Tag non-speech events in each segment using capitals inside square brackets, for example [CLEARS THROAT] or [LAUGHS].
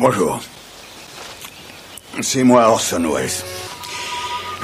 Bonjour. C'est moi Orson Welles.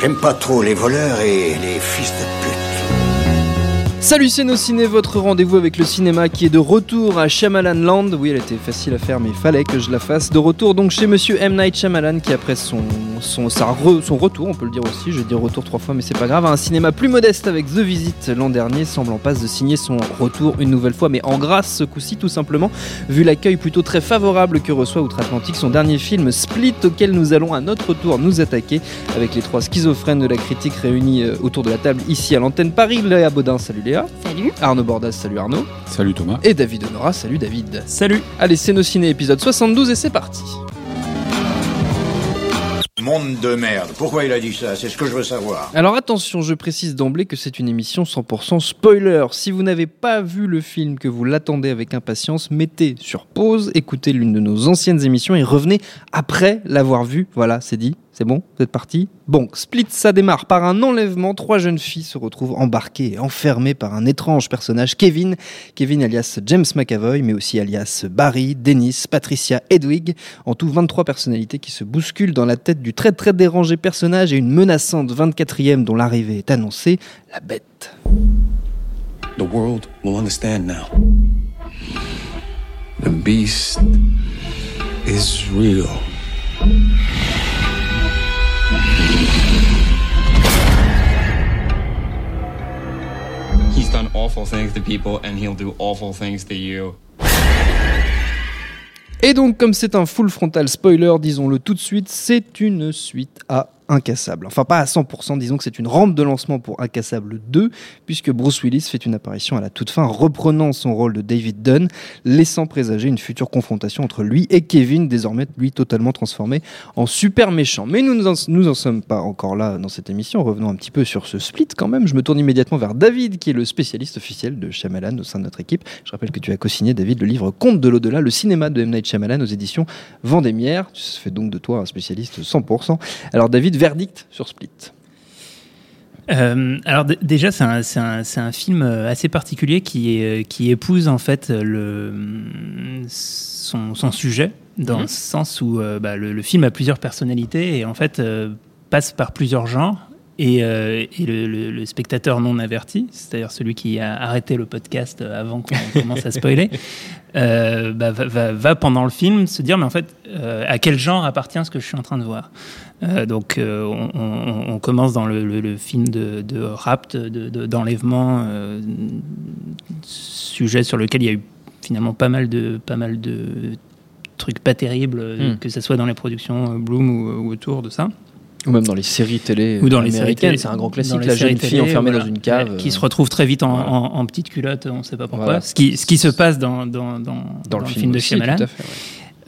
J'aime pas trop les voleurs et les fils de pute. Salut nos ciné, votre rendez-vous avec le cinéma qui est de retour à Shyamalan Land. Oui, elle était facile à faire, mais il fallait que je la fasse. De retour donc chez Monsieur M Night Shyamalan qui après son son, son retour, on peut le dire aussi, je dis retour trois fois, mais c'est pas grave, un cinéma plus modeste avec The Visit l'an dernier semble en passe de signer son retour une nouvelle fois, mais en grâce ce coup-ci tout simplement, vu l'accueil plutôt très favorable que reçoit Outre-Atlantique son dernier film Split, auquel nous allons à notre tour nous attaquer avec les trois schizophrènes de la critique réunis euh, autour de la table ici à l'antenne Paris. Léa Baudin, salut Léa. Salut. Arnaud Bordas, salut Arnaud. Salut Thomas. Et David Honora, salut David. Salut. Allez, c'est nos ciné épisode 72 et c'est parti. Monde de merde. Pourquoi il a dit ça? C'est ce que je veux savoir. Alors attention, je précise d'emblée que c'est une émission 100% spoiler. Si vous n'avez pas vu le film, que vous l'attendez avec impatience, mettez sur pause, écoutez l'une de nos anciennes émissions et revenez après l'avoir vu. Voilà, c'est dit. C'est bon? Vous êtes parti? Bon, Split, ça démarre par un enlèvement. Trois jeunes filles se retrouvent embarquées et enfermées par un étrange personnage, Kevin. Kevin alias James McAvoy, mais aussi alias Barry, Dennis, Patricia, Edwig. En tout, 23 personnalités qui se bousculent dans la tête du très très dérangé personnage et une menaçante 24e dont l'arrivée est annoncée, la bête. The world will understand now. The beast is real. He's done awful things to people and he'll do awful things to you. Et donc, comme c'est un full frontal spoiler, disons-le tout de suite, c'est une suite à Incassable. Enfin, pas à 100%, disons que c'est une rampe de lancement pour Incassable 2, puisque Bruce Willis fait une apparition à la toute fin, reprenant son rôle de David Dunn, laissant présager une future confrontation entre lui et Kevin, désormais lui totalement transformé en super méchant. Mais nous n'en nous en sommes pas encore là dans cette émission, revenons un petit peu sur ce split quand même. Je me tourne immédiatement vers David, qui est le spécialiste officiel de Shyamalan au sein de notre équipe. Je rappelle que tu as co-signé, David, le livre Conte de l'au-delà, le cinéma de M. Night Shyamalan aux éditions Vendémiaire. Tu fais donc de toi un spécialiste 100%. Alors David, verdict sur Split euh, alors déjà, c'est un, un, film euh, assez particulier qui, est, euh, qui épouse en fait le, son, son sujet, dans mhm. le sens où bah, le, film a plusieurs personnalités et en fait passe par plusieurs genres. Et, et le, le, spectateur non averti, c'est-à-dire celui qui a arrêté le podcast avant qu'on [LAUGHS] commence à spoiler, bah, va, va, pendant le film se dire mais en fait à quel genre appartient ce que je suis en train de voir? Euh, donc euh, on, commence dans le, film de, de rapt, d'enlèvement, euh, sujet sur lequel il y a eu finalement pas mal de, pas mal de trucs pas terribles, hmm. que ce soit dans les productions Bloom ou, autour de ça. Ou même dans les séries télé ou dans les américaines, c'est un grand classique, la jeune fille enfermée dans une cave. Qui se retrouve très vite en, petite culotte, on ne sait pas pourquoi. Ce, qui, ce qui se passe dans, dans, dans, dans le, film, de Shyamalan.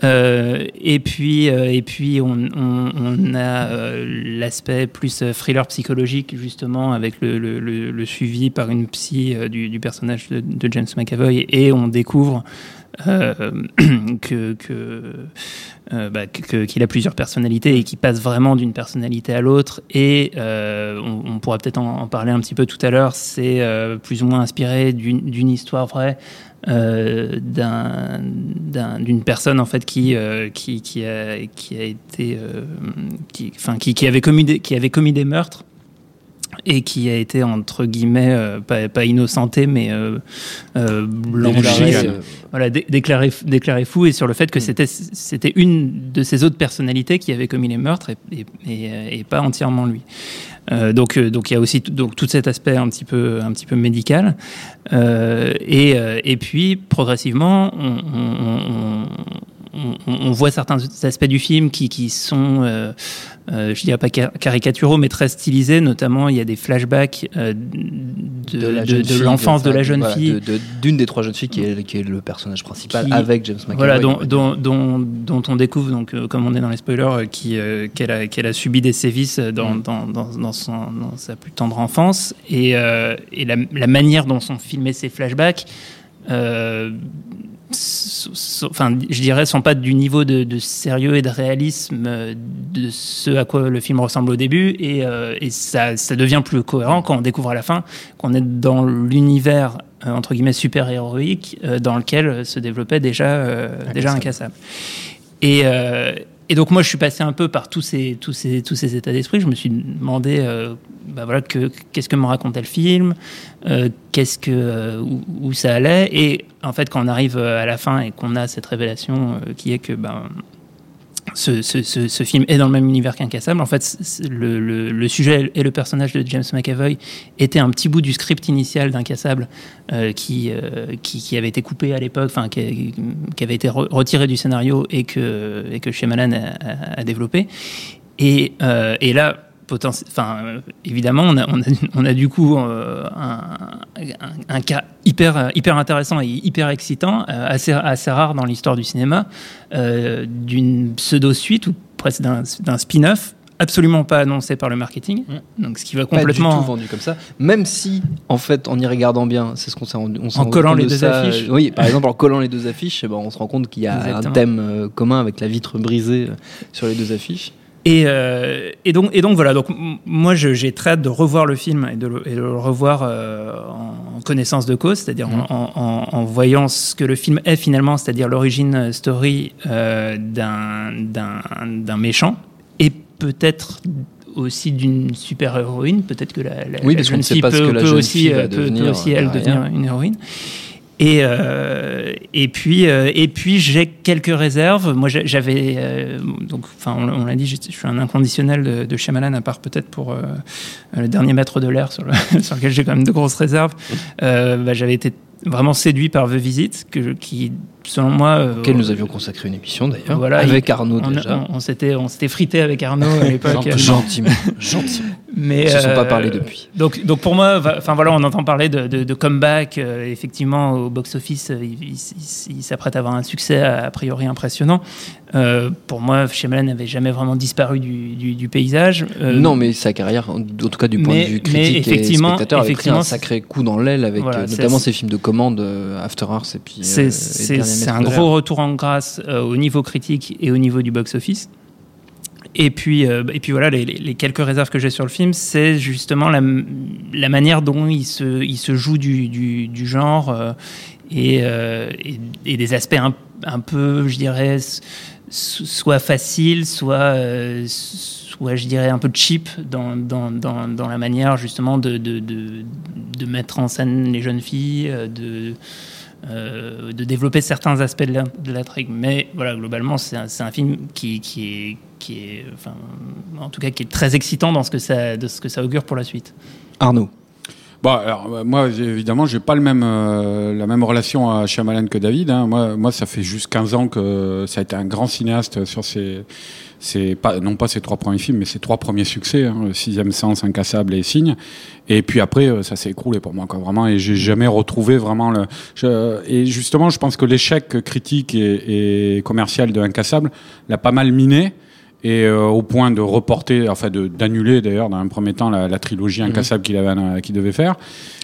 Euh, et puis, euh, et puis on, on, on a euh, l'aspect plus thriller psychologique justement avec le, le, le, suivi par une psy du, du, personnage de, de, James McAvoy et on découvre [CLEARS THROAT] que, que, bah, qu'il a plusieurs personnalités et qu'il passe vraiment d'une personnalité à l'autre. Et on, on, pourra peut-être en, parler un petit peu tout à l'heure. C'est plus ou moins inspiré d'une histoire vraie euh, d'une personne en fait qui, euh, qui, qui, a, qui été euh, qui, enfin, qui, qui, avait commis qui avait commis des meurtres et qui a été entre guillemets pas, pas, innocenté mais euh, blanchi, voilà déclaré déclaré fou et sur le fait que mm. c'était c'était une de ses autres personnalités qui avait commis les meurtres et, et, et pas entièrement lui euh, donc, euh, donc il y a aussi donc tout cet aspect un petit peu, un petit peu médical. Euh, et, et puis progressivement, on, on, on, on, voit certains aspects du film qui, qui sont euh, je dirais pas caricaturaux, mais très stylisés. Notamment, il y a des flashbacks euh, de, de l'enfance de, la jeune fille. D'une des trois jeunes filles qui est, qui est le personnage principal avec James McAvoy. Voilà, dont, on découvre, donc, euh, comme on est dans les spoilers, qu'elle a, subi des sévices dans, mm. dans, dans, dans, son, dans sa plus tendre enfance. Et, et la, la, manière dont sont filmés ces flashbacks. Enfin, je dirais, sont pas du niveau de, sérieux et de réalisme euh, de ce à quoi le film ressemble au début, et, euh, et ça, ça, devient plus cohérent quand on découvre à la fin qu'on est dans l'univers euh, entre guillemets super héroïque dans lequel se développait déjà déjà incassable. Et, et donc moi, je suis passé un peu par tous ces, tous ces, tous ces états d'esprit. Je me suis demandé, euh, bah qu'est-ce que me racontait le film, euh, qu'est-ce que, euh, où, ça allait. Et en fait, quand on arrive à la fin et qu'on a cette révélation qui est que ben, ce, film est dans le même univers qu'Incassable. En fait, le, sujet et le personnage de James McAvoy étaient un petit bout du script initial d'Incassable euh, qui, euh, qui, avait été coupé à l'époque, enfin qui, avait été re- retiré du scénario et que, et que a, développé. Et, euh, là, enfin, euh, évidemment, on a, on, a, on a du coup euh, un, un, un cas hyper, euh, hyper intéressant et hyper excitant, euh, assez, assez rare dans l'histoire du cinéma, euh, d'une pseudo-suite ou presque d'un spin-off absolument pas annoncé par le marketing. Donc, ce qui va Pas du complètement. tout vendu comme ça. Même si, en fait, en y regardant bien, c'est ce qu'on s'est rendu on En collant les de deux ça. affiches. Oui, par exemple, en collant les deux affiches, eh ben, on se rend compte qu'il y a Exactement. un thème euh, commun avec la vitre brisée euh, sur les deux affiches. Et, euh, et, donc, et donc voilà, donc, moi j'ai très hâte de revoir le film et de le, et de le revoir euh, en connaissance de cause, c'est-à-dire Mhm. en, en- en voyant ce que le film est finalement, c'est-à-dire l'origine story euh, d'un d'un- méchant et peut-être aussi d'une super-héroïne, peut-être que la, la, Oui, la jeune fille peut, aussi, peut- devenir elle devenir une héroïne. Et, euh, et puis, euh, et puis j'ai quelques réserves. Moi, j'a- j'avais, euh, donc, enfin, on, on l'a dit, je suis un inconditionnel de, de Shyamalan, à part peut-être pour le dernier maître de l'air, sur, le- [LAUGHS] sur lequel j'ai quand même de grosses réserves. Bah, j'avais été vraiment séduit par The Visit, que, qui, selon moi, Auquel nous avions consacré une émission d'ailleurs, Voilà, avec il- Arnaud on, déjà. on- on s'était frité avec Arnaud à l'époque. Gentiment, gentiment. [LAUGHS] Mais Ils se sont pas euh, parlé depuis. Donc, donc pour moi, enfin voilà, on entend parler de, de, de comeback. euh, effectivement, au box-office, euh, il, il- il- il s'apprête à avoir un succès a, priori impressionnant. Euh, pour moi, Shyamalan n'avait jamais vraiment disparu du, du, du paysage. Euh, non, mais sa carrière, en en tout cas du point mais- de vue critique et effectivement- spectateur, avait pris un sacré coup dans l'aile avec Voilà, euh, notamment ses films de commande, After Hours et puis. C'est et un gros retour en grâce au niveau critique et au niveau du box-office. Et puis, euh, et puis voilà, les, quelques réserves que j'ai sur le film, c'est justement la, manière dont il se, joue du, genre euh, et, euh, et, des aspects un, peu, je dirais, soit faciles, soit, soit, je dirais, un peu cheap dans, la manière justement de, de, mettre en scène les jeunes filles, de euh, de développer certains aspects de la- de. Mais voilà, globalement, c'est un, film qui, qui est, qui est, enfin, en tout cas, qui est très excitant dans ce que ça, de ce que ça augure pour la suite. Arnaud. Bon, alors, euh, moi, évidemment, j'ai pas le même, euh, la même relation à Shyamalan que David. Hein. Moi, moi, ça fait juste 15 ans que ça a été un grand cinéaste sur ses, ses pas, non pas ses trois premiers films, mais ses trois premiers succès, hein, Sixième Sens, Incassable et Signe. Et puis après, euh, ça s'est écroulé pour moi, quoi, vraiment. Et j'ai jamais retrouvé vraiment le. je- et justement, je pense que l'échec critique et, et commercial de Incassable l'a pas mal miné et euh, au point de reporter, enfin de d'annuler d'ailleurs dans un premier temps la, la trilogie incassable qu'il avait euh, qu'il devait faire.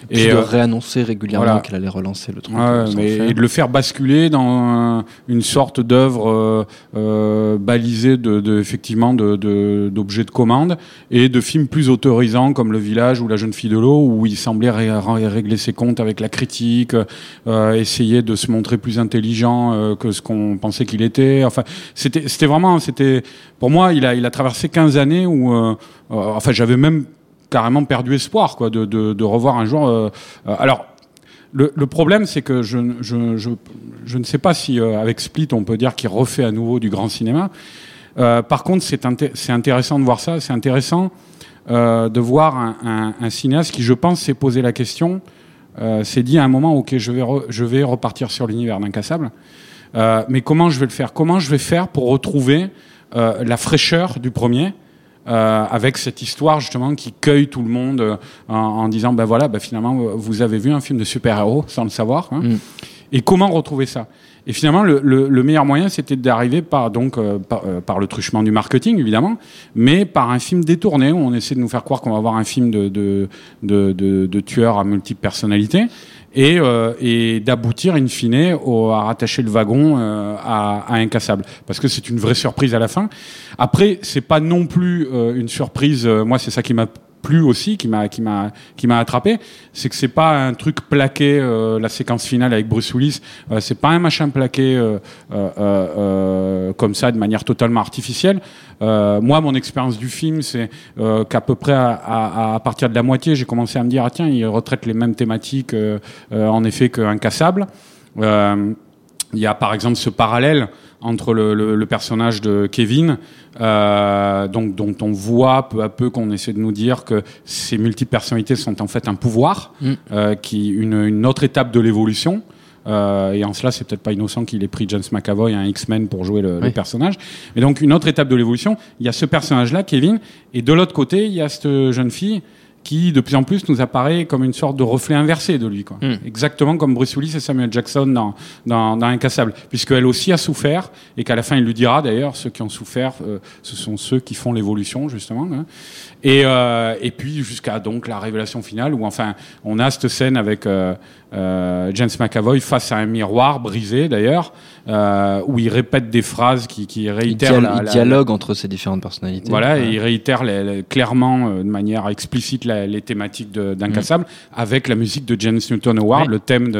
Puis Et de euh, réannoncer régulièrement voilà. qu'elle allait relancer le truc. Ouais, euh, mais, et de le faire basculer dans une sorte d'œuvre euh, balisée de, de effectivement de- de- d'objets de, commande et de films plus autorisants comme Le Village ou La Jeune Fille de l'eau où il semblait ré- ré- régler ses comptes avec la critique, euh, essayer de se montrer plus intelligent euh, que ce qu'on pensait qu'il était. Enfin, c'était c'était vraiment c'était pour moi il a traversé 15 années où euh, euh, enfin j'avais même carrément perdu espoir quoi de, revoir un jour. euh, alors le, problème, c'est que je, ne sais pas si avec Split, on peut dire qu'il refait à nouveau du grand cinéma. Par contre, c'est inté- c'est intéressant de voir ça. C'est intéressant de voir un, un, cinéaste qui, je pense, s'est posé la question, s'est dit à un moment, ok, je vais, repartir sur l'univers d'Incassable. Mais comment je vais le faire? Comment je vais faire pour retrouver euh, la fraîcheur du premier euh, avec cette histoire justement qui cueille tout le monde euh, en, en disant ben voilà ben finalement vous avez vu un film de super-héros sans le savoir hein. Mm. et comment retrouver ça? Et finalement le, le, le meilleur moyen c'était d'arriver par donc euh, par, euh, par le truchement du marketing évidemment mais par un film détourné où on essaie de nous faire croire qu'on va avoir un film de de, de, de, de tueurs à multiples personnalités et, euh, et d'aboutir in fine au, à rattacher le wagon euh, à, à Incassable. Parce que c'est une vraie surprise à la fin. Après c'est pas non plus euh, une surprise euh, moi c'est ça qui m'a plu aussi, qui m'a qui m'a qui m'a attrapé, c'est que c'est pas un truc plaqué euh, la séquence finale avec Bruce Willis, euh, c'est pas un machin plaqué euh, comme ça de manière totalement artificielle. Moi, mon expérience du film, c'est qu'à peu près à, à, partir de la moitié, j'ai commencé à me dire ah tiens, il retraite les mêmes thématiques en effet qu'Incassable. Il y a par exemple ce parallèle entre le, le, le personnage de Kevin, euh, donc dont on voit peu à peu qu'on essaie de nous dire que ces multiples personnalités sont en fait un pouvoir, Mm. euh, qui une, une autre étape de l'évolution. Euh, et en cela, c'est peut-être pas innocent qu'il ait pris James McAvoy, un X-Men, pour jouer le, le personnage. Mais donc une autre étape de l'évolution, il y a ce personnage-là, Kevin, et de l'autre côté, il y a cette jeune fille qui de plus en plus nous apparaît comme une sorte de reflet inversé de lui, quoi. Mm. Exactement comme Bruce Willis et Samuel Jackson dans, dans, dans Incassable, puisqu'elle aussi a souffert et qu'à la fin il lui dira d'ailleurs ceux qui ont souffert, euh, ce sont ceux qui font l'évolution justement. hein. Et, euh, et puis jusqu'à donc la révélation finale où enfin on a cette scène avec euh, euh, James McAvoy face à un miroir brisé d'ailleurs, euh, où il répète des phrases qui, qui Il, réitèrent la- il la- dialogue entre ces différentes personnalités. voilà, Ouais. et il réitère les- les- clairement, euh, de manière explicite, les thématiques d'Incassable, avec la musique de James Newton Howard, le thème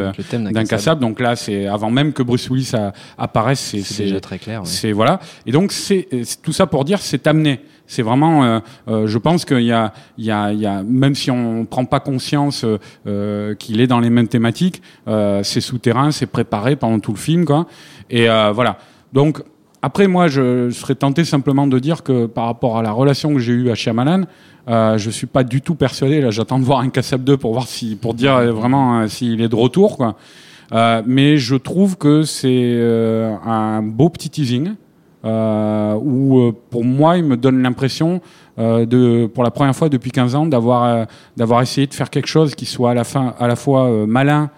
d'Incassable. Donc là, c'est avant même que Bruce Willis a- apparaisse, c'est déjà très clair. ouais. c'est voilà. Et donc c'est c'est- tout ça pour dire, c'est amené. C'est vraiment, euh, euh, je pense qu'il y a, il y a, il y a, même si on prend pas conscience euh, euh, qu'il est dans les mêmes thématiques, euh, c'est souterrain, c'est préparé pendant tout le film, quoi. Et euh, voilà. Donc après, moi, je, je serais tenté simplement de dire que par rapport à la relation que j'ai eue à Shyamalan, euh, je suis pas du tout persuadé. Là, j'attends de voir un Cassable 2 pour voir si, pour dire vraiment s'il est de retour, quoi. Mais je trouve que c'est un beau petit teasing où, euh, pour moi, il me donne l'impression euh, de, pour la première fois depuis 15 ans, d'avoir euh, d'avoir essayé de faire quelque chose qui soit à la fin, à la fois euh, malin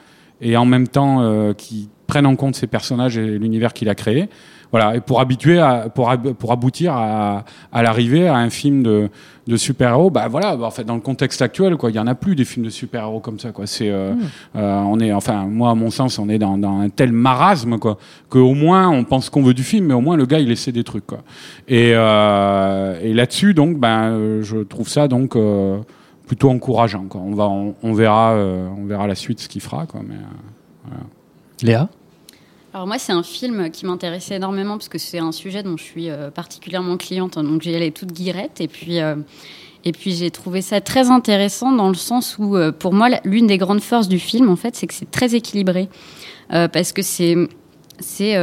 et en même temps euh, qui prenne en compte ses personnages et l'univers qu'il a créé. Voilà, et pour habituer, à, pour, ab- pour aboutir à, à l'arrivée à un film de, de super-héros, bah voilà, bah, en fait, dans le contexte actuel, quoi, il y en a plus des films de super-héros comme ça, quoi. C'est, euh, euh, on est, enfin, moi, à mon sens, on est dans, dans un tel marasme, quoi, qu'au moins, on pense qu'on veut du film, mais au moins, le gars, il essaie des trucs, quoi. Et, euh, et là-dessus, donc, ben, je trouve ça, donc, euh, plutôt encourageant, quoi. On va, on, on verra, euh, on verra la suite, ce qu'il fera, quoi, mais, euh, Léa? Alors moi, c'est un film qui m'intéressait énormément parce que c'est un sujet dont je suis euh, particulièrement cliente, hein, donc j'y allais toute guirette. Et puis, euh, et puis j'ai trouvé ça très intéressant dans le sens où, euh, pour moi, l'une des grandes forces du film, en fait, c'est que c'est très équilibré. Parce que c'est... C'est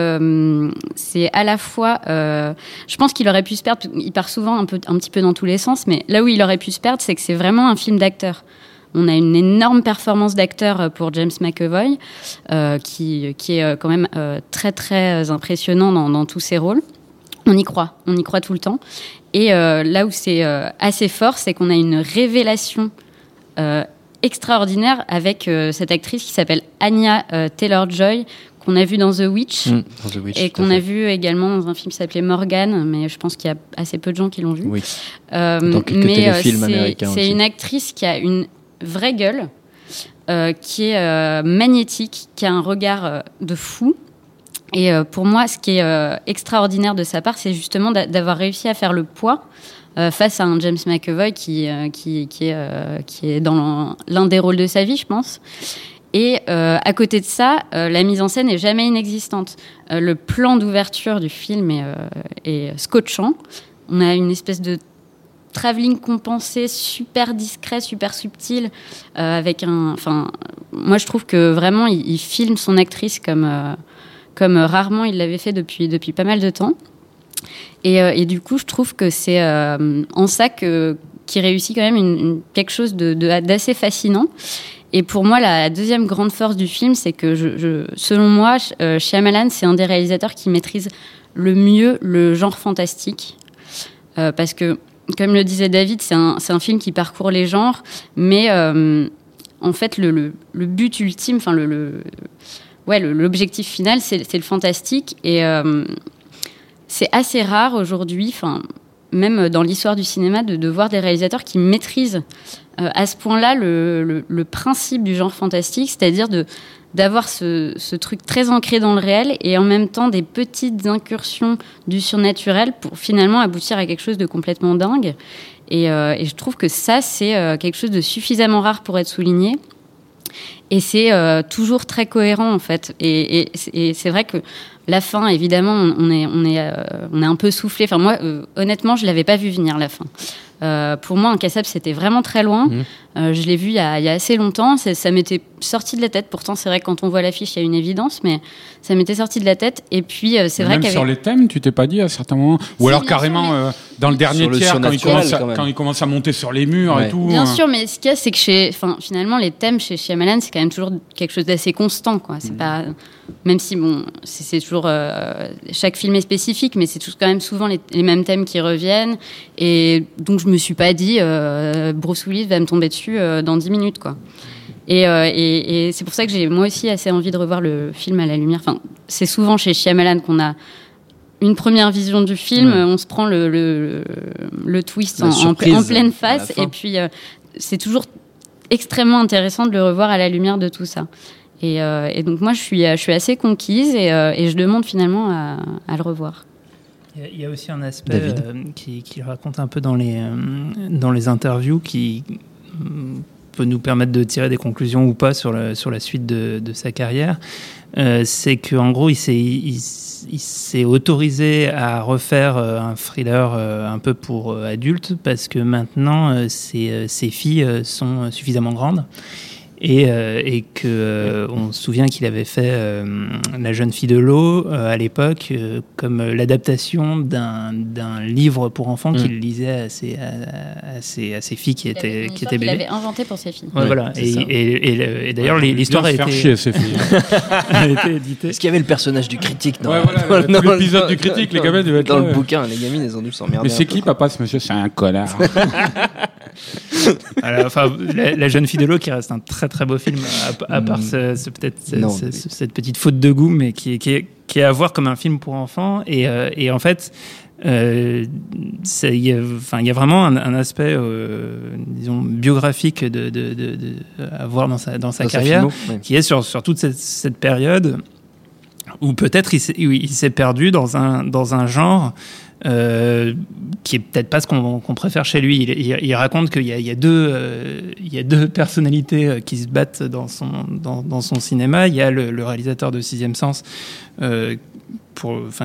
c'est à la fois. je pense qu'il aurait pu se perdre. Il part souvent un peu un petit peu dans tous les sens, mais là où il aurait pu se perdre, c'est que c'est vraiment un film d'acteur. On a une énorme performance d'acteur euh, pour James McAvoy, euh, qui, qui est euh, quand même euh, très très impressionnant dans, dans tous ses rôles. On y croit, on y croit tout le temps. Et euh, là où c'est assez fort, c'est qu'on a une révélation extraordinaire avec cette actrice qui s'appelle Anya Taylor-Joy, qu'on a vue dans The Witch. Mm, dans The Witch, Et qu'on a vu également dans un film qui s'appelait Morgan, mais je pense qu'il y a assez peu de gens qui l'ont vu. Oui. Euh, mais c'est- une actrice qui a une vraie gueule, euh, qui est euh, magnétique, qui a un regard euh, de fou. Et pour moi, ce qui est extraordinaire de sa part, c'est justement d'a- d'avoir réussi à faire le poids face à un James McAvoy qui, qui, est, qui est dans l'un- des rôles de sa vie, je pense. Et à côté de ça, la mise en scène est jamais inexistante. Le plan d'ouverture du film est scotchant. On a une espèce de travelling compensé, super discret, super subtil, euh, avec un. Enfin, moi je trouve que vraiment il, il filme son actrice comme euh, comme rarement il l'avait fait depuis depuis pas mal de temps. Et, euh, du coup, je trouve que c'est euh, en ça que qui réussit quand même une, quelque chose de- d'assez fascinant. Et pour moi, la deuxième grande force du film, c'est que, selon moi, Sh- euh, Shyamalan, c'est un des réalisateurs qui maîtrise le mieux le genre fantastique. Euh, parce que, comme le disait David, c'est un, un film qui parcourt les genres, mais euh, en fait, le, le- but ultime, enfin, le, le- ouais, l'objectif final, c'est le fantastique. Et euh, c'est assez rare aujourd'hui, enfin, même dans l'histoire du cinéma, de, de voir des réalisateurs qui maîtrisent euh, à ce point-là le principe du genre fantastique, c'est-à-dire de d'avoir ce, ce truc très ancré dans le réel et en même temps des petites incursions du surnaturel pour finalement aboutir à quelque chose de complètement dingue. Et, euh, je trouve que ça, c'est euh, quelque chose de suffisamment rare pour être souligné. Et c'est euh, toujours très cohérent en fait. Et, c'est vrai que la fin, évidemment, on est, on est, on est un peu soufflé. Enfin, moi, honnêtement, je l'avais pas vu venir la fin. Pour moi, Incassable, c'était vraiment très loin. Mhm. Euh, je l'ai vu il y, a, il y a assez longtemps. Ça, ça m'était sorti de la tête. Pourtant, c'est vrai que quand on voit l'affiche, il y a une évidence, mais ça m'était sorti de la tête. Et puis, euh, c'est vrai Même qu'avec sur les thèmes, tu t'es pas dit à certains moments Ou alors carrément sûr, mais- euh, dans le dernier le tiers, quand il, commence à, quand même. quand il commence à monter sur les murs Ouais. et tout. Bien sûr, mais ce qu'il y a, c'est que chez, enfin, finalement, les thèmes chez Shyamalan, c'est quand même toujours quelque chose d'assez constant, quoi. Mm. C'est pas, même si bon, c'est c'est toujours euh, chaque film est spécifique, mais c'est toujours quand même souvent les, les mêmes thèmes qui reviennent. Et donc, je me suis pas dit, euh, Bruce Willis va me tomber dessus euh, dans 10 minutes, quoi. Et, euh, et, et c'est pour ça que j'ai moi aussi assez envie de revoir le film à la lumière. Enfin, c'est souvent chez Shyamalan qu'on a une première vision du film, Ouais. on se prend le, le, le twist en, en, surprise en pleine face, et puis euh, c'est toujours extrêmement intéressant de le revoir à la lumière de tout ça. Et, euh, et donc moi, je suis, je suis assez conquise et, euh, et je demande finalement à, à le revoir. Il y a- aussi un aspect euh, qui, qui raconte un peu dans les, euh, dans les interviews qui peut nous permettre de tirer des conclusions ou pas sur la, sur la suite de, sa carrière. Euh, c'est qu'en gros, il s'est, il, s'est autorisé à refaire euh, un thriller euh, un peu pour adultes parce que maintenant, ses, filles sont suffisamment grandes. Et, euh, et que euh, on se souvient qu'il avait fait euh, La jeune fille de l'eau euh, à l'époque euh, comme l'adaptation d'un d'un livre pour enfants Mm. qu'il lisait à ses, à, à ses, à ses filles qui étaient, qui étaient Il bébés. avait inventé pour ses filles. Ouais, Ouais, voilà. Et, et, et, le- et d'ailleurs, Ouais, l'histoire a été, faire chier, ces filles. [LAUGHS] a été éditée. Est-ce qu'il y avait le personnage du critique dans, l'épisode du critique, les dans- gamins Dans le bouquin, les gamines, elles ont dû s'emmerder. Mais c'est qui, papa, ce monsieur? C'est un connard. [LAUGHS] [LAUGHS] Enfin, la, la jeune fille de l'eau qui reste un très très beau film, à, à part ce, ce- peut-être ce- Non, ce- mais- ce- cette petite faute de goût, mais qui est, qui est, qui est à voir comme un film pour enfants. Et, euh, et en fait, euh, il y, a- y vraiment un, un aspect, euh, disons, biographique de, de, de- de- à voir dans sa, dans sa Dans sa carrière, filmo, ouais. qui est sur, sur toute cette, cette période où peut-être il s'est- où il s'est perdu dans un, dans un genre euh, qui est peut-être pas ce qu'on préfère chez lui. Il, raconte qu'il y, a- deux, euh, y a deux personnalités euh, qui se battent dans son, cinéma. Il y a le, réalisateur de Sixième Sens,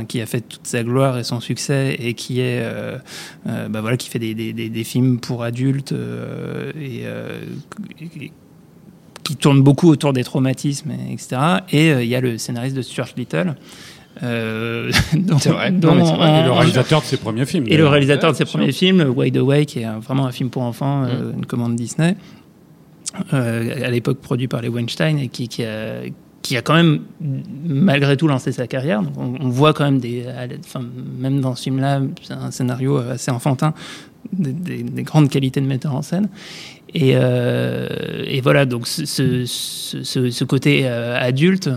qui a fait toute sa gloire et son succès et qui est, bah voilà, qui fait des, films pour adultes et, qui tourne beaucoup autour des traumatismes, et- etc. Et il y a le scénariste de Stuart Little. Euh, [LAUGHS] vrai. dont Non, mais c'est vrai. on- Et le réalisateur de ses premiers films. et le réalisateur de ses premiers films, Wide Awake, qui est un- vraiment un film pour enfants, euh, une commande Disney, euh, à l'époque produit par les Weinstein, et qui, qui a, qui a quand même, malgré tout, lancé sa carrière. Donc on, on voit quand même, des, enfin, même dans ce film-là, c'est un scénario assez enfantin, des, des- des grandes qualités de metteur en scène. Et, euh, et voilà, donc ce, ce, ce- ce côté euh, adulte,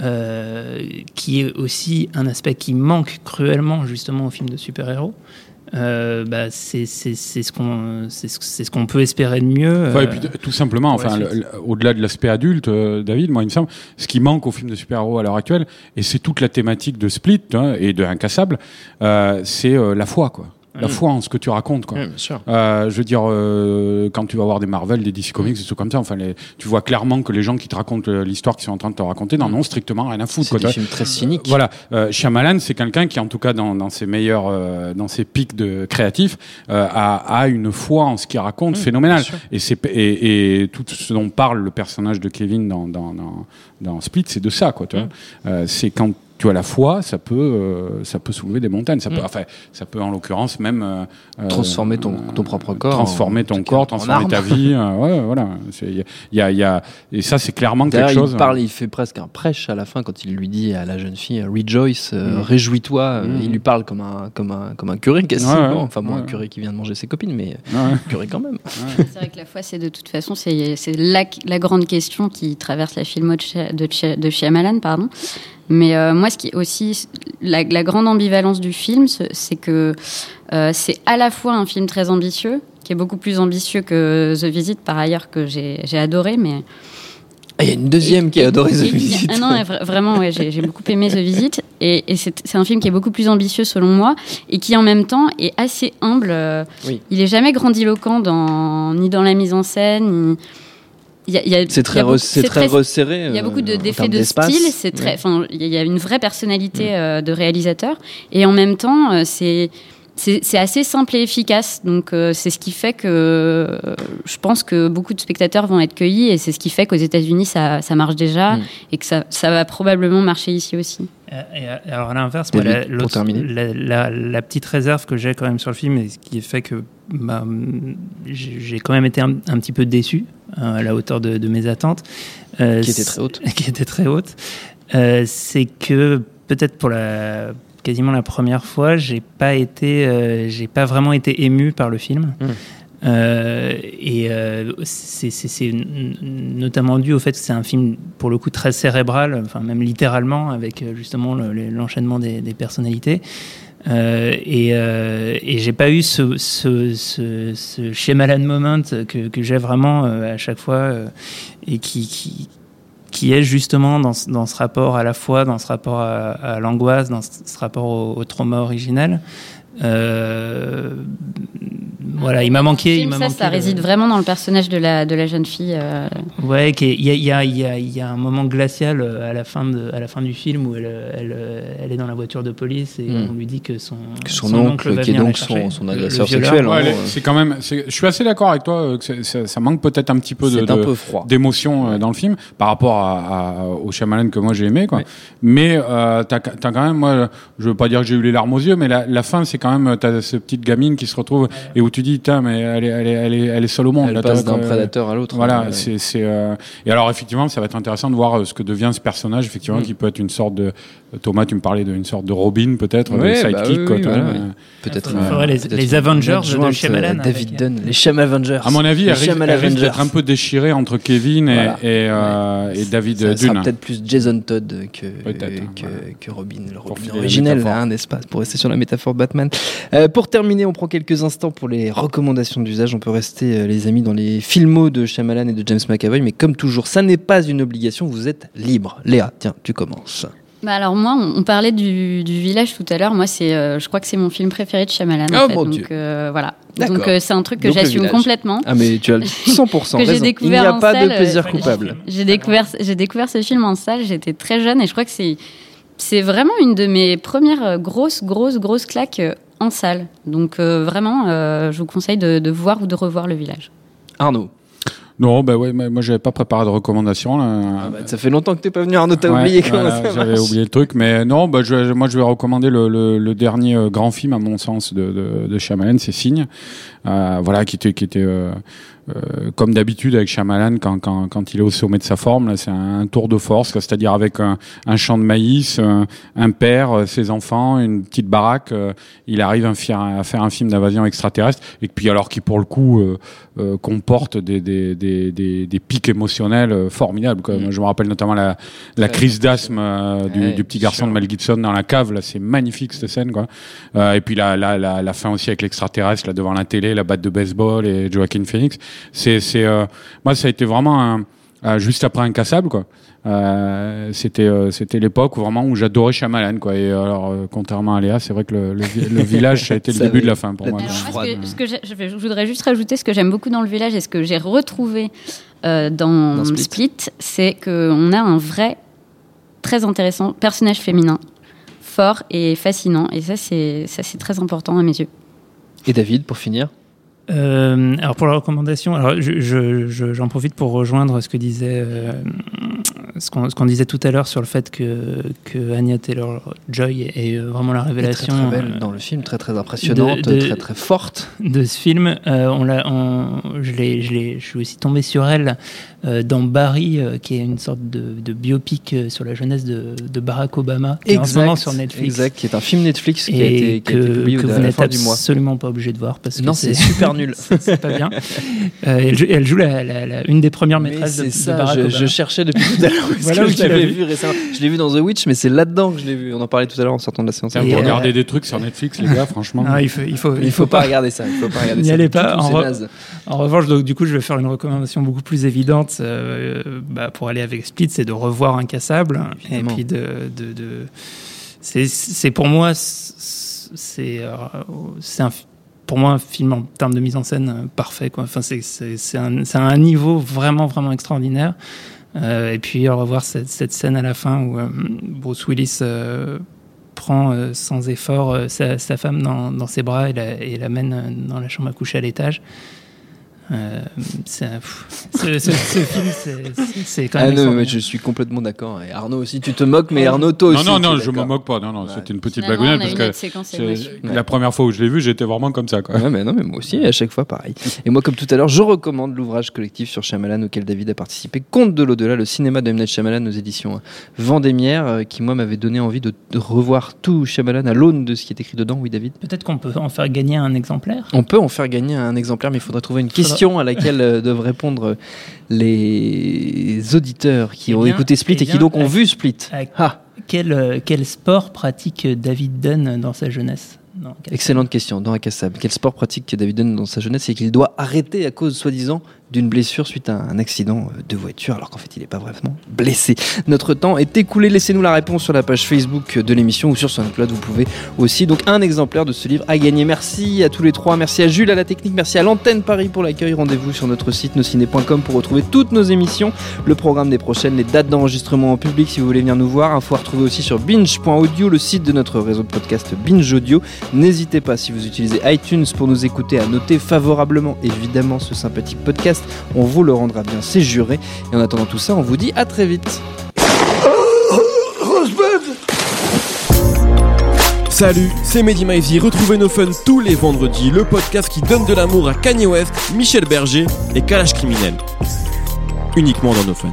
euh, qui est aussi un aspect qui manque cruellement justement au film de super-héros. Euh, bah, c'est ce qu'on c'est ce, c'est ce qu'on peut espérer de mieux. Enfin, et euh, puis, tout simplement, enfin, au-delà de l'aspect adulte, euh, David, moi, il me semble, ce qui manque au film de super-héros à l'heure actuelle, et c'est toute la thématique de Split hein, et de Incassable, euh, c'est la foi, quoi. La Mm. foi en ce que tu racontes, quoi. Ouais, bien sûr. Euh, je veux dire, euh, quand tu vas voir des Marvel, des DC Comics, des trucs comme ça, enfin, les, tu vois clairement que les gens qui te racontent euh, l'histoire qu'ils sont en train de te raconter n'en ont strictement rien à foutre. C'est des films très cyniques. voilà, euh, Shyamalan, c'est quelqu'un qui, en tout cas, dans, dans ses meilleurs, euh, dans ses pics de créatifs, euh, a, a une foi en ce qu'il raconte phénoménale. Et c'est et, et tout ce dont parle le personnage de Kevin dans dans dans, dans Split, c'est de ça, quoi. Tu vois, Euh, c'est quand tu as la foi, ça peut, euh, ça peut soulever des montagnes. Ça peut, enfin, ça peut en l'occurrence même euh, euh, Transformer ton- ton propre corps transformer ton corps, transformer ta vie. euh, ouais, voilà. C'est- Il y a, il y a, il y a- et ça, c'est clairement quelque chose. il parle, il fait presque un prêche à la fin quand il lui dit à la jeune fille Rejoice, euh, Mm. réjouis-toi. euh, Mm. Il lui parle comme un, comme un, comme un curé, quasiment. Ouais, ouais. enfin, bon, un Ouais. curé qui vient de manger ses copines, mais Ouais. curé quand même. C'est vrai que la foi, c'est de toute façon, c'est c'est la, la grande question qui traverse la filmo de, de Shyamalan, pardon. Mais euh, moi, ce qui est aussi la, la grande ambivalence du film, c'est que euh, c'est à la fois un film très ambitieux, qui est beaucoup plus ambitieux que The Visit, par ailleurs, que j'ai adoré, mais Ah, il y a une deuxième qui a adoré The Et- Visit. Ah non, vraiment, ouais, j'ai beaucoup aimé The Visit. Et, c'est un film qui est beaucoup plus ambitieux selon moi et qui en même temps est assez humble. Oui. Il est jamais grandiloquent dans, ni dans la mise en scène. ni- C'est très, resserré. il y a beaucoup de- euh, d'effets de d'espace. style, c'est très, il y a une vraie personnalité euh, de réalisateur, et en même temps, euh, c'est c'est assez simple et efficace. Donc euh, c'est ce qui fait que euh, je pense que beaucoup de spectateurs vont être cueillis, et c'est ce qui fait qu'aux États-Unis ça, ça marche déjà, Mm. et que ça, ça va probablement marcher ici aussi. Et, alors à l'inverse, la, pour l'autre- terminer. la, la- la petite réserve que j'ai quand même sur le film et ce qui fait que bah, j'ai quand même été un, un petit peu déçu hein, à la hauteur de, de mes attentes, euh, Qui était très haute. [LAUGHS] qui était très haute, euh, c'est que peut-être pour la quasiment la première fois, j'ai pas été, euh, j'ai pas vraiment été ému par le film. Mm. Euh, et euh, c'est notamment dû au fait que c'est un film pour le coup très cérébral, enfin même littéralement avec justement le- le- l'enchaînement des, des personnalités. Euh, et et j'ai pas eu ce, ce, ce, ce Shyamalan moment que, que j'ai vraiment à chaque fois et qui, qui, qui est justement dans, ce- dans ce rapport à la fois, dans ce rapport à, l'angoisse, dans ce, rapport au, au trauma originel. Euh, voilà, il m'a manqué. Il m'a ça, manqué ça le- réside vraiment dans le personnage de la, de la jeune fille. euh, Ouais, qu'il y a- il y a, il y, a, il y a un moment glacial euh, à la fin, de, à la fin du film où elle, elle, euh, elle est dans la voiture de police et Mm. on lui dit que son, Que son oncle, va qui est donc son- son le- le agresseur sexuel, hein. Ouais, elle est- euh, c'est quand même. c'est- Je suis assez d'accord avec toi. que c'est- ça, ça manque peut-être un petit peu de, C'est un de- peu froid. d'émotion dans le film par rapport à, à- au Shyamalan que moi j'ai aimé quoi. Ouais. Mais euh, t'as t'as quand même moi je veux pas dire que j'ai eu les larmes aux yeux mais la, la fin c'est quand même t'as cette petite gamine qui se retrouve et où tu dis putain mais elle est elle est elle est, elle est seule au monde Elle là, passe d'un euh, prédateur à l'autre. voilà, Ouais. c'est c'est euh, et alors effectivement, ça va être intéressant de voir euh, ce que devient ce personnage effectivement Mm. qui peut être une sorte de Thomas, tu me parlais d'une sorte de Robin peut-être, de Ouais, sidekick bah oui, quoi, oui, voilà, vois. oui. Peut-être Il euh, faudrait les- peut-être les Avengers de Shyamalan David avec- Dunn, les Sham Avengers. À mon avis, les elle risque, elle d'être un peu déchirée entre Kevin et, Voilà. et, euh, et David Ça sera Dunn. peut-être plus Jason Todd que, hein, Robin, le Robin originel, hein, n'est-ce pas Pour rester sur la métaphore Batman. Euh, pour terminer, on prend quelques instants pour les recommandations d'usage. On peut rester, euh, les amis, dans les filmos de Shyamalan et de James McAvoy, mais comme toujours, ça n'est pas une obligation, vous êtes libre. Léa, tiens, tu commences. Bah alors moi, on, on parlait du, du village tout à l'heure. Moi, c'est, euh, je crois que c'est mon film préféré de Shyamalan. en Oh, fait. mon Donc Dieu. euh, voilà. Donc euh, c'est un truc que Donc, j'assume complètement. Ah, mais tu as 100% [LAUGHS] Que j'ai raison. Il n'y a pas salle, de plaisir coupable. [LAUGHS] J'ai découvert, j'ai découvert ce film en salle. J'étais très jeune et je crois que c'est, c'est vraiment une de mes premières grosses, grosses, grosses claques en salle. Donc euh, vraiment, euh, je vous conseille de, de voir ou de revoir le village. Arnaud, Non, bah ouais, mais moi j'avais pas préparé de recommandations. Là. Ah bah, ça fait longtemps que t'es pas venu, Arnaud, t'as Ouais, oublié comment voilà, ça J'avais oublié le truc, mais non, bah, je, moi je vais recommander le, le, le dernier euh, grand film à mon sens de, de, de Shyamalan, c'est Signe, euh, voilà, qui était, qui était euh, euh, comme d'habitude avec Shyamalan quand, quand, quand il est au sommet de sa forme, là, c'est un, tour de force, quoi, c'est-à-dire avec un, un champ de maïs, un, un père, euh, ses enfants, une petite baraque, euh, il arrive à faire, un film d'invasion extraterrestre, et puis alors qui pour le coup euh, euh, comporte des, des, des, des, des pics émotionnels euh, formidables. Quoi. Moi, je me rappelle notamment la, la crise d'asthme euh, du, Ouais, du petit garçon sûr. de Mel Gibson dans la cave, là, c'est magnifique cette scène. Quoi. Euh, et puis la, la, la, la fin aussi avec l'extraterrestre, là, devant la télé, la batte de baseball et Joaquin Phoenix. C'est, c'est, euh, moi, ça a été vraiment un, euh, juste après Incassable, quoi. Euh, c'était euh, c'était l'époque où vraiment où j'adorais Shyamalan quoi et alors euh, contrairement à Léa c'est vrai que le, le, vi- le village ça a été le [LAUGHS] Ça début avait- de la fin pour moi douche Alors, quoi. moi, ce froide. que, ce que j'ai- je, voudrais juste rajouter ce que j'aime beaucoup dans le village et ce que j'ai retrouvé euh, dans, Dans Split. Split, c'est qu'on a un vrai, très intéressant personnage féminin, fort et fascinant. Et ça, c'est ça, c'est très important à mes yeux. Et David, pour finir? Euh, alors pour la recommandation, alors je- je- je- j'en profite pour rejoindre ce que disait euh, ce qu'on disait tout à l'heure sur le fait que que Anya Taylor Joy est euh, vraiment la révélation très, très belle euh, dans le film, très très impressionnante, de- de- très très forte. de ce film. Euh, on l'a, je, je, je suis aussi tombé sur elle euh, dans Barry, euh, qui est une sorte de, de biopic sur la jeunesse de, Barack Obama, qui est en ce moment sur Netflix. Exact, qui est un film Netflix qui a Et été, qui a que, été publié que au- vous n'êtes absolument pas obligé de voir parce que Non, c'est super nul. [LAUGHS] c'est pas bien. Elle, joue, elle joue la, la- la- une des premières maîtresses de, c'est de ça, Barack je, Obama. je cherchais depuis tout à l'heure [LAUGHS] parce Voilà que où je l'avais vu. récemment. Je l'ai vu dans The Witch, mais c'est là-dedans que je l'ai vu. On en parlait tout à l'heure en sortant de la séance. Et, Vous euh, regardez des trucs sur Netflix, les gars, franchement. Non, il faut, il faut, Il faut pas regarder ça. Il faut pas [LAUGHS] regarder N'y allez tout, pas, en re- revanche, donc, du coup, je vais faire une recommandation beaucoup plus évidente euh, bah, pour aller avec Split, c'est de revoir Incassable. Et puis de. de, de- c'est- pour moi, c'est euh, c'est un. Pour moi, un film en termes de mise en scène euh, parfait. Quoi. Enfin, c'est un, c'est un niveau vraiment, vraiment extraordinaire. Euh, et puis, revoir cette, cette scène à la fin où euh, Bruce Willis euh, prend sans effort sa, femme dans, ses bras et la- l'amène euh, dans la chambre à coucher à l'étage. Euh, c'est ce, ce- ce film, c'est- quand Ah même. non, mais je suis complètement d'accord. Et Arnaud aussi, tu te moques, mais Arnaud, toi Non, aussi. non, non, es je me moque pas. Non, non, Ouais. c'était une petite blagounette parce que la première fois où je l'ai vu, j'étais vraiment comme ça. Quoi. Ouais, mais non, mais moi aussi, à chaque fois pareil. Et moi, comme tout à l'heure, je recommande l'ouvrage collectif sur Shyamalan auquel David a participé, Conte de l'au-delà, le cinéma de M. Night Shyamalan aux éditions Vendémiaire, euh, qui moi m'avait donné envie de, de revoir tout Shyamalan à l'aune de ce qui est écrit dedans. Oui, David? Peut-être qu'on peut en faire gagner un exemplaire? On peut en faire gagner un exemplaire, mais il faudra trouver une question à laquelle euh, doivent répondre euh, les auditeurs qui Eh ont bien- écouté Split eh et qui donc ont à- vu Split. Ah, Quel, euh, quel sport pratique David Dunn dans sa jeunesse? Excellente question. Dans Akassab, quel sport pratique David Dunn dans sa jeunesse et qu'il doit arrêter à cause, soi-disant, d'une blessure suite à un accident euh, de voiture, alors qu'en fait il n'est pas vraiment blessé. Notre temps est écoulé. Laissez-nous la réponse sur la page Facebook de l'émission ou sur SoundCloud. Vous pouvez aussi donc un exemplaire de ce livre à gagner. Merci à tous les trois. Merci à Jules à la technique. Merci à l'antenne Paris pour l'accueil. Rendez-vous sur notre site nosciné.com pour retrouver toutes nos émissions, le programme des prochaines, les dates d'enregistrement en public si vous voulez venir nous voir. Info à retrouver aussi sur binge.audio, le site de notre réseau de podcast Binge Audio. N'hésitez pas si vous utilisez iTunes pour nous écouter à noter favorablement évidemment ce sympathique podcast. On vous le rendra bien, c'est juré. Et en attendant tout ça, on vous dit à très vite. Salut, c'est Mehdi Maizy. Retrouvez nos fun tous les vendredis, le podcast qui donne de l'amour à Kanye West, Michel Berger et Kalash Criminel. Uniquement dans nos fun.